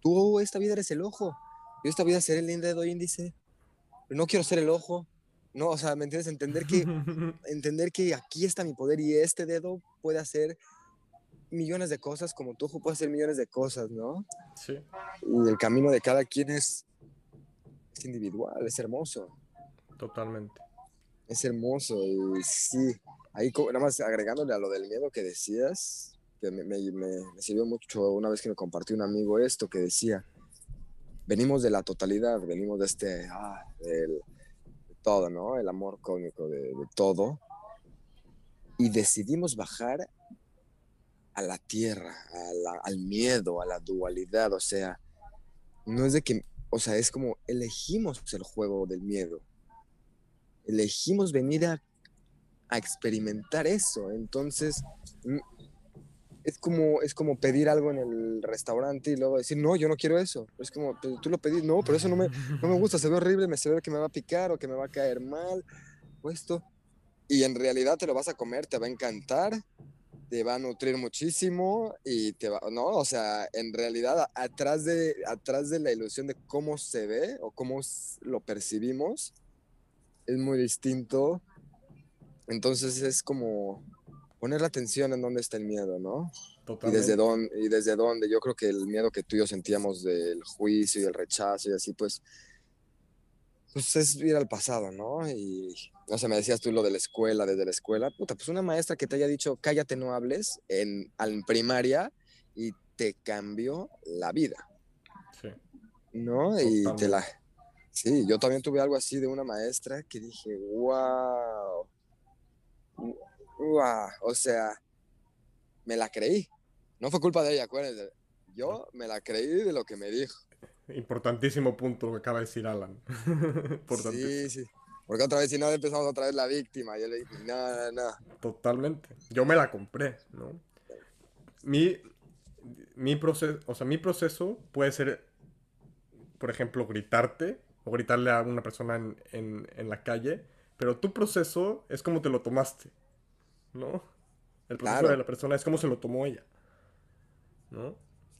tú esta vida eres el ojo, yo esta vida seré el dedo índice, pero no quiero ser el ojo. No, o sea, ¿me entiendes? Entender que, entender que aquí está mi poder y este dedo puede hacer millones de cosas como tu ojo puede hacer millones de cosas, ¿no? Sí. Y el camino de cada quien es, es individual, es hermoso. Totalmente. Es hermoso y sí, ahí nada más agregándole a lo del miedo que decías, que me, me, me, sirvió mucho una vez que me compartió un amigo esto que decía, venimos de la totalidad, venimos de este, ah, del, de todo, ¿no? El amor cósmico de, todo. Y decidimos bajar a la tierra, al miedo, a la dualidad, o sea, no es de que, o sea, es como elegimos el juego del miedo elegimos venir a, experimentar eso. Entonces, es como, es como pedir algo en el restaurante y luego decir, no, yo no quiero eso. Es como, tú lo pedís, no, pero eso no me, no me gusta, se ve horrible, me se ve que me va a picar o que me va a caer mal, o. Y en realidad te lo vas a comer, te va a encantar, te va a nutrir muchísimo y te va, no, o sea, en realidad atrás de, atrás de la ilusión de cómo se ve o cómo lo percibimos, es muy distinto Entonces es como poner la atención en dónde está el miedo, ¿no? Y desde, dónde, y desde dónde, yo creo que el miedo que tú y yo sentíamos del juicio y el rechazo y así, pues, pues es ir al pasado, ¿no? Y, no sé, me decías tú lo de la escuela, desde la escuela, puta, pues una maestra que te haya dicho, cállate, no hables, en, en primaria, y te cambió la vida, Sí. ¿no? Y te la... Sí, yo también tuve algo así de una maestra que dije, wow, o sea, me la creí. No fue culpa de ella, acuérdense. Yo me la creí de lo que me dijo. Importantísimo punto lo que acaba de decir Alan. Sí, sí. Porque otra vez, si no, empezamos otra vez la víctima. Yo le dije, no, no, no. Totalmente. Yo me la compré, ¿no? Mi, mi proceso, o sea, mi proceso puede ser, por ejemplo, gritarte o gritarle a una persona en, en- en la calle, pero tu proceso es como te lo tomaste, ¿no? El proceso Claro. de la persona es como se lo tomó ella, ¿no?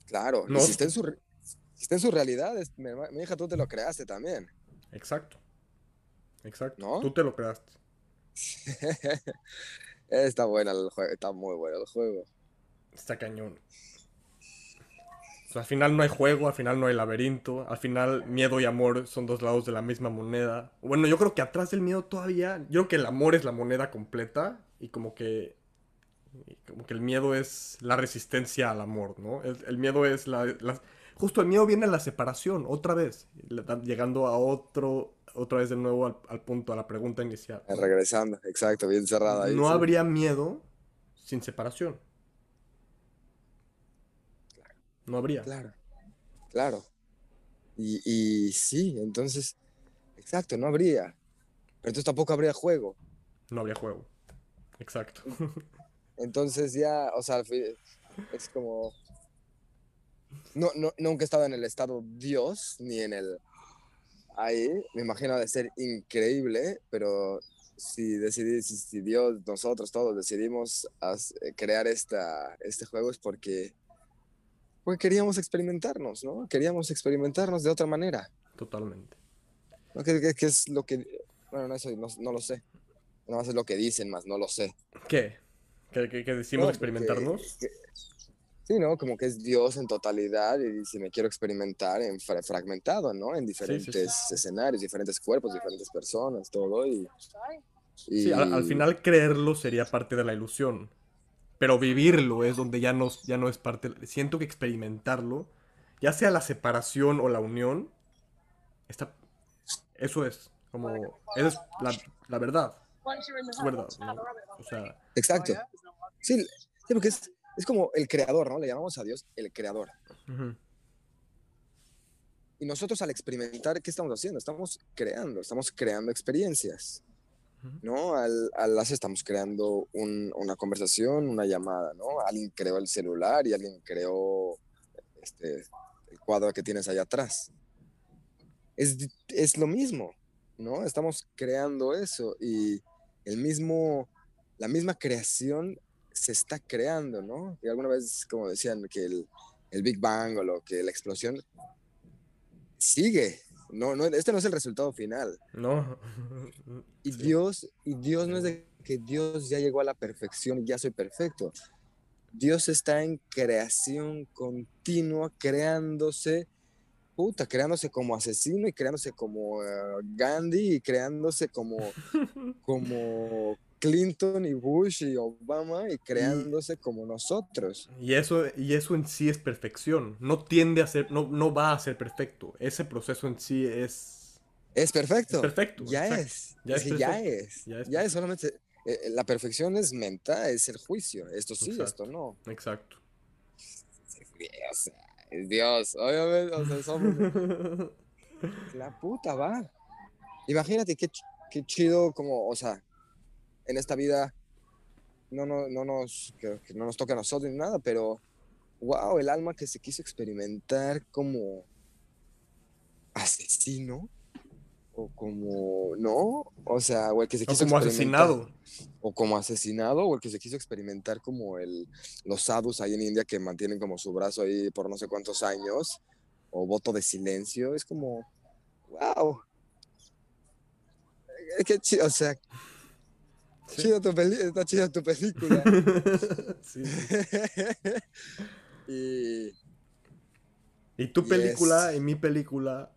Claro. No. Y si está en su, si está en su realidad, es- mi, hija, tú te lo creaste también. Exacto. Exacto. ¿No? Tú te lo creaste. está bueno el juego, está muy bueno el juego. Está cañón. O sea, al final no hay juego, al final no hay laberinto, al final miedo y amor son dos lados de la misma moneda. Bueno, yo creo que atrás del miedo todavía, yo creo que el amor es la moneda completa y como que y como que el miedo es la resistencia al amor, ¿no? El, el miedo es la, la- justo el miedo viene a la separación, otra vez, llegando a otro, otra vez de nuevo al, al punto, a la pregunta inicial. Eh, Regresando, exacto, bien cerrada ahí. No sí. habría miedo sin separación. No habría. Claro, claro. Y, y sí, entonces, exacto, no habría. Pero entonces tampoco habría juego. No habría juego. Exacto. Entonces ya, o sea, es como... No, no, nunca he estado en el estado Dios, ni en el... Ahí, me imagino de ser increíble, pero si decidí, si, si Dios, nosotros todos decidimos eh, crear esta, este juego es porque, porque queríamos experimentarnos, ¿no? Queríamos experimentarnos de otra manera. Totalmente. ¿no? ¿Qué, qué- qué es lo que... Bueno, no, eso no, no lo sé. Nada más es lo que dicen, más no lo sé. ¿Qué? ¿Que, que- que decimos No, experimentarnos? que- sí, ¿no? Como que es Dios en totalidad y si me quiero experimentar en fra- fragmentado, ¿no? En sí, diferentes escenarios, diferentes cuerpos, diferentes personas, todo y... Sí, al, al y- final creerlo sería parte de la ilusión. Pero vivirlo es donde ya no, ya no es parte. Siento que experimentarlo, ya sea la separación o la unión, está, eso es. Como. Esa es la, la verdad. Es verdad. ¿no? O sea, Exacto. Sí, sí, porque es, es como el creador, ¿no? Le llamamos a Dios el creador. Y nosotros al experimentar, ¿qué estamos haciendo? Estamos creando, estamos creando experiencias. ¿no? Al, al hacer estamos creando un- una conversación, una llamada, ¿no? Alguien creó el celular y alguien creó este, el cuadro que tienes allá atrás. Es, es lo mismo, ¿no? Estamos creando eso y el mismo, la misma creación se está creando, ¿no? Y alguna vez, como decían, que el, el Big Bang o lo que la explosión sigue. No, no, este no es el resultado final. no. Y Sí. Dios, y Dios no es de que Dios ya llegó a la perfección y ya soy perfecto. Dios está en creación continua, creándose, puta, creándose como asesino y creándose como eh, Gandhi y creándose como, como Clinton y Bush y Obama y creándose como nosotros. Y eso, y eso en sí es perfección. No tiende a ser, no, no va a ser perfecto. Ese proceso en sí es, Es perfecto. es perfecto. Ya exacto. es. Ya es es ya es. Ya Ya es es, perfecto. solamente. eh, eh, la perfección es mental, es el juicio. Esto sí, Exacto. esto no. Exacto. O sea, es Dios. Obviamente, o sea, somos. La puta va. Imagínate qué, qué chido, como, o sea, en esta vida no, no, no, nos, que, que no nos toca a nosotros ni nada, pero wow, el alma que se quiso experimentar como asesino o como, ¿no? O sea, o el que se O quiso como experimentar- asesinado. o como asesinado, o el que se quiso experimentar como el, los sadhus ahí en India que mantienen como su brazo ahí por no sé cuántos años, o voto de silencio, es como, wow. Qué chi- o sea, chido tu está chida tu película. Sí. y Y tu película y mi película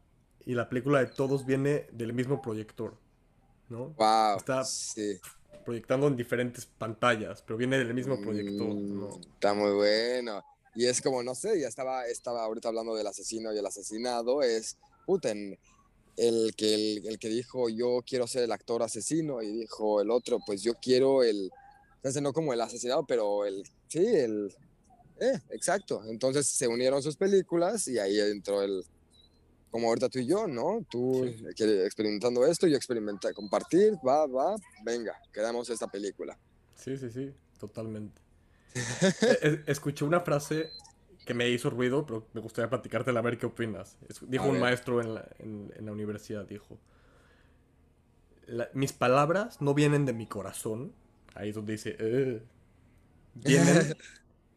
y la película de todos viene del mismo proyector, ¿no? wow, Está- sí. Proyectando en diferentes pantallas, pero viene del mismo proyector, Mm, ¿no? Está muy bueno. Y es como, no sé, ya estaba, estaba ahorita hablando del asesino y el asesinado, es, puta, en- el que, el, el que dijo yo quiero ser el actor asesino y dijo el otro, pues yo quiero el, entonces no como el asesinado, pero el, sí, el, eh, exacto. Entonces se unieron sus películas y ahí entró el, como ahorita tú y yo, ¿no? Tú Sí. que- experimentando esto, yo experimentar, compartir, va, va, venga, quedamos esta película. Sí, sí, sí, totalmente. E- e- escuché una frase que me hizo ruido, pero me gustaría platicártela a ver qué opinas. Es- dijo A un ver. maestro en la, en- en la universidad, dijo, "La- mis palabras no vienen de mi corazón, ahí es donde dice, "Eh", vienen,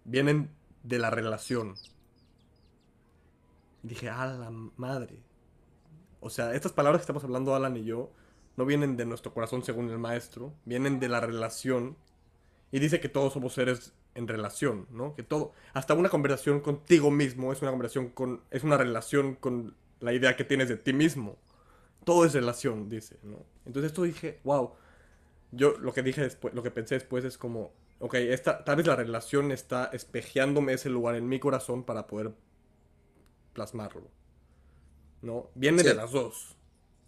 vienen de la relación. Dije, a la madre. O sea, estas palabras que estamos hablando Alan y yo no vienen de nuestro corazón según el maestro, vienen de la relación. Y dice que todos somos seres en relación, ¿no? Que todo, hasta una conversación contigo mismo es una conversación con, es una relación con la idea que tienes de ti mismo. Todo es relación, dice, ¿no? Entonces esto dije, wow. Yo lo que dije después, lo que pensé después es como, ok, esta, tal vez la relación está espejeándome ese lugar en mi corazón para poder plasmarlo. ¿No? Viene de Sí. las dos.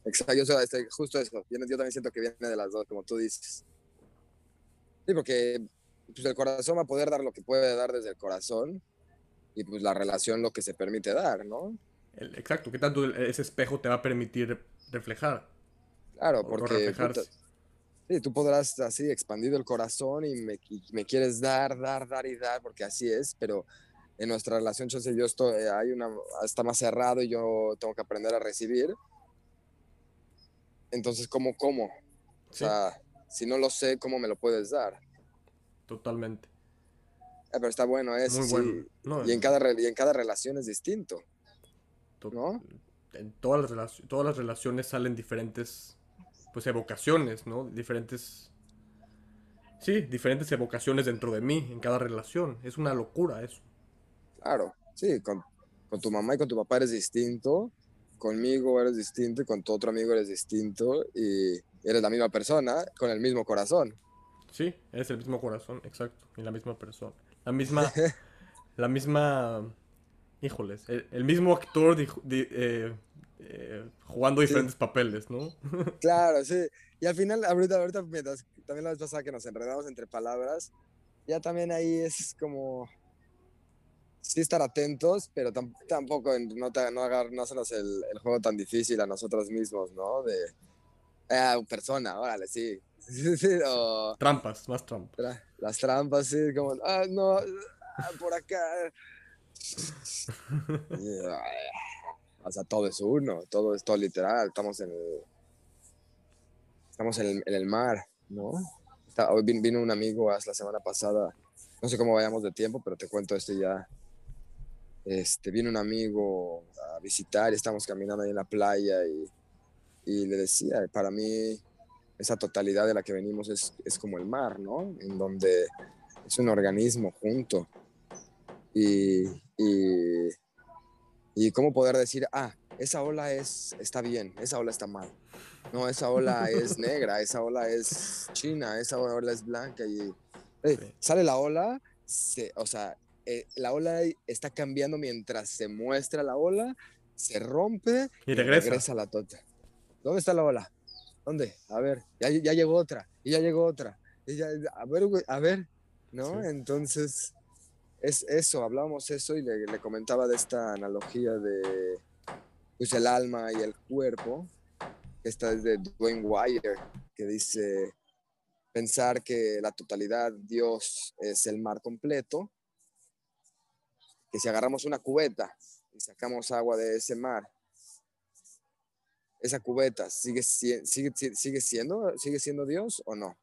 Exacto, yo este, justo eso. Yo, yo también siento que viene de las dos, como tú dices. Sí, porque pues, el corazón va a poder dar lo que puede dar desde el corazón y pues la relación lo que se permite dar, ¿no? El- exacto, ¿qué tanto ese espejo te va a permitir reflejar? Claro, porque puta, sí, tú podrás así expandido el corazón y me, y me quieres dar, dar, dar y dar, porque así es, pero en nuestra relación, sé, yo estoy, hay una, está más cerrado y yo tengo que aprender a recibir. Entonces, ¿cómo, cómo? O Sí, sea, si no lo sé, ¿cómo me lo puedes dar? totalmente. Ah, pero está bueno eso, Muy sí. bueno. No, Y en, cada, y en cada relación es distinto. to- ¿no? En todas las, todas las relaciones salen diferentes, pues, evocaciones, ¿no? Diferentes... Sí, diferentes evocaciones dentro de mí, en cada relación. Es una locura eso. Claro, sí, con, con tu mamá y con tu papá eres distinto, conmigo eres distinto y con tu otro amigo eres distinto y eres la misma persona con el mismo corazón. Sí, es el mismo corazón, exacto, y la misma persona. La misma, la misma, híjoles, el, el mismo actor di- di- eh, eh, jugando Sí. diferentes papeles, ¿no? Claro, sí. Y al final, ahorita, ahorita, mientras, también la vez pasada que nos enredamos entre palabras, ya también ahí es como, sí estar atentos, pero tam- tampoco en- no, no, no hacernos el, el juego tan difícil a nosotros mismos, ¿no? De, ah, persona, órale, sí. O Trampas, más trampas. tra- las trampas, sí, como, ah, no, ah, por acá. Ah, o sea, todo es uno, todo es todo literal, estamos en el, estamos en el, en el mar, ¿no? Está- hoy vin- vino un amigo la semana pasada, no sé cómo vayamos de tiempo, pero te cuento esto ya. Este, vino un amigo a visitar y estamos caminando ahí en la playa y, y le decía, para mí esa totalidad de la que venimos es, es como el mar, ¿no? En donde es un organismo junto. Y, y, y cómo poder decir, ah, esa ola es, está bien, esa ola está mal. No, esa ola es negra, esa ola es china, esa ola es blanca. Y sale la ola, se, o sea, eh, la ola está cambiando mientras se muestra la ola, se rompe Y regresa. regresa la tota. ¿Dónde está la ola? ¿Dónde? A ver, ya, ya llegó otra, y ya llegó otra. Y ya, a ver, a ver, ¿no? Sí. Entonces, es eso, hablábamos eso y le, le comentaba de esta analogía de pues, el alma y el cuerpo. Esta es de Dwayne Wire, que dice, pensar que la totalidad, Dios, es el mar completo, que si agarramos una cubeta y sacamos agua de ese mar, esa cubeta sigue, sigue, sigue, siendo, sigue siendo Dios o no?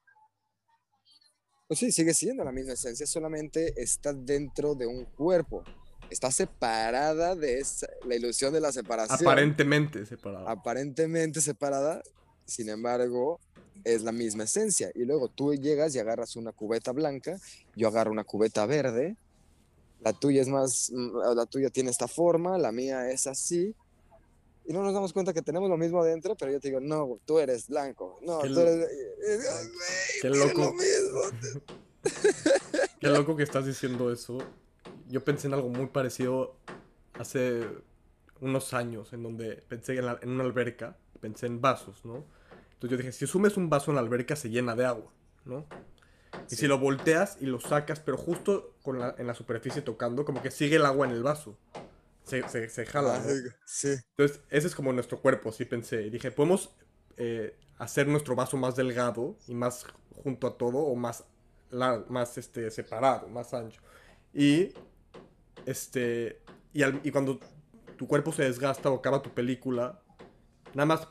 Pues sí, sigue siendo la misma esencia, solamente está dentro de un cuerpo. Está separada de esa, la ilusión de la separación. Aparentemente separado. aparentemente separada, sin embargo, es la misma esencia. Y luego tú llegas y agarras una cubeta blanca, yo agarro una cubeta verde, la tuya es más, mm, la tuya tiene esta forma, la mía es así. Y no nos damos cuenta que tenemos lo mismo adentro, pero yo te digo, no, tú eres blanco. No, Qué tú eres... Qué loco. Qué loco que estás diciendo eso. Yo pensé en algo muy parecido hace unos años, en donde pensé en, la- en una alberca, pensé en vasos, ¿no? Entonces yo dije, si sumes un vaso en la alberca se llena de agua, ¿no? Y si lo volteas y lo sacas, pero justo con la- en la superficie tocando, como que sigue el agua en el vaso. Se, se, se jala, ¿no? Sí. Entonces, ese es como nuestro cuerpo, sí pensé. Y dije, podemos eh, hacer nuestro vaso más delgado y más junto a todo o más, más este, separado, más ancho. Y, este, y, al- y cuando tu cuerpo se desgasta o acaba tu película, nada más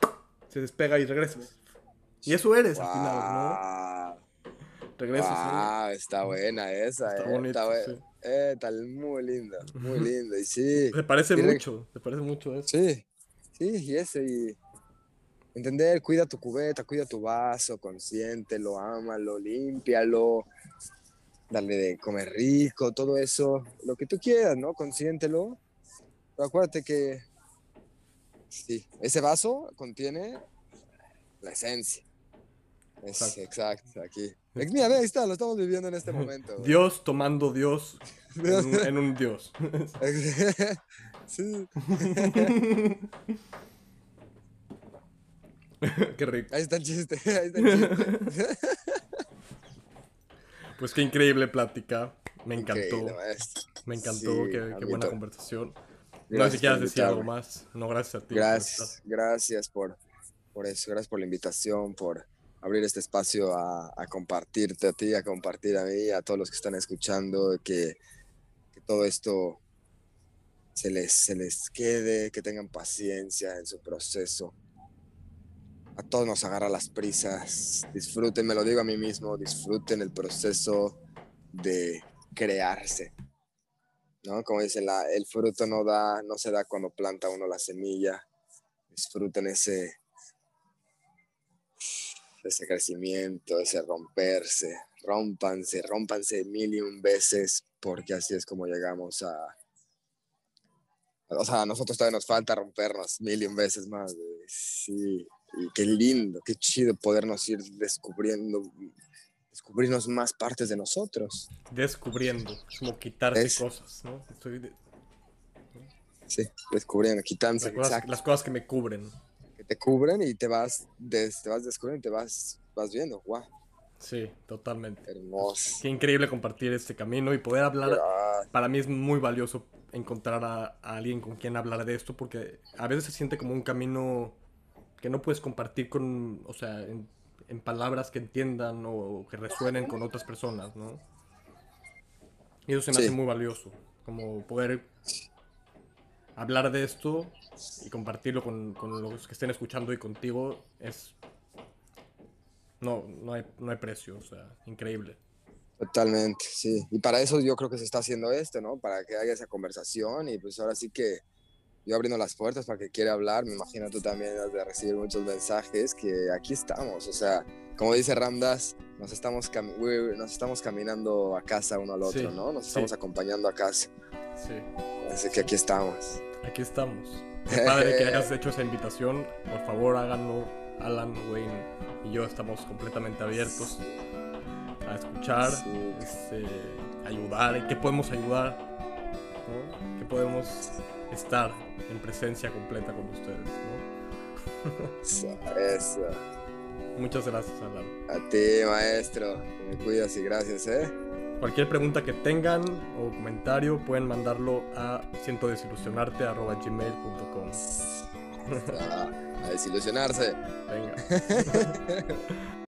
se despega y regresas. Y eso eres al final. ¿no? Regresas. Guau, está buena esa, Está eh, bonito, bue- sí. eh, está muy linda, muy linda. Y sí, Se parece mucho, se parece mucho a eso. sí, sí, y ese, y entender, cuida tu cubeta, cuida tu vaso, consiéntelo, ámalo, límpialo, dale de comer rico, todo eso, lo que tú quieras, ¿no? Consiéntelo. Pero acuérdate que, sí, ese vaso contiene la esencia. Es, Exacto. exacto, aquí. Mira, ve, ahí está, lo estamos viviendo en este momento. güey. Dios tomando Dios en un, en un Dios. sí, Qué rico. ahí está el chiste, ahí está el chiste. Pues qué increíble plática. Me encantó. Me encantó. Sí, qué, buena conversación. no sé si quieras por decir algo más. No, gracias a ti. Gracias, gracias por, por eso, gracias por la invitación, por abrir este espacio a, compartirte a ti, a compartir a mí, a todos los que están escuchando, que, todo esto se les, se les quede, que tengan paciencia en su proceso. A todos nos agarra las prisas, disfruten, me lo digo a mí mismo, disfruten el proceso de crearse. ¿no? Como dicen, la, el fruto no da, no se da cuando planta uno la semilla. Disfruten ese, ese crecimiento, ese romperse, rompanse, rompanse mil y un veces, porque así es como llegamos a. O sea, a nosotros todavía nos falta rompernos mil y un veces más. Sí, y qué lindo, qué chido podernos ir descubriendo, descubrirnos más partes de nosotros. Descubriendo. Es como quitarse Es- cosas, ¿no? Estoy de- Sí, descubriendo, quitándose, las, cosas, las cosas que me cubren. Te cubren y te vas, des- te vas descubriendo y te vas, vas viendo. ¡Guau! Sí, totalmente. Hermoso. Qué increíble compartir este camino y poder hablar. Para mí es muy valioso encontrar a, a alguien con quien hablar de esto porque a veces se siente como un camino que no puedes compartir con, o sea, en, en palabras que entiendan o que resuenen con otras personas, ¿no? Y eso se me Sí. hace muy valioso, como poder hablar de esto y compartirlo con, con los que estén escuchando y contigo es... No, no hay, no hay precio, o sea, increíble. Totalmente, sí. Y para eso yo creo que se está haciendo esto, ¿no? Para que haya esa conversación y pues ahora sí que yo abriendo las puertas para que quiera hablar, me imagino tú también has de recibir muchos mensajes que aquí estamos, o sea, como dice Ramdas, nos estamos, nos estamos caminando a casa uno al otro, Sí, ¿no? Nos sí. estamos acompañando a casa, Sí. así que aquí estamos. Aquí estamos. Qué padre que hayas hecho esa invitación. Por favor, háganlo. Alan, Wayne y yo estamos completamente abiertos a escuchar, Sí. este, ayudar. ¿En qué podemos ayudar? ¿no? ¿Qué podemos estar en presencia completa con ustedes? ¿no? Eso, eso. Muchas gracias, Alan. A ti, maestro. Me cuidas y gracias, ¿eh? Cualquier pregunta que tengan o comentario pueden mandarlo a cientodesilusionarte.gmail.com A, a desilusionarse. Venga.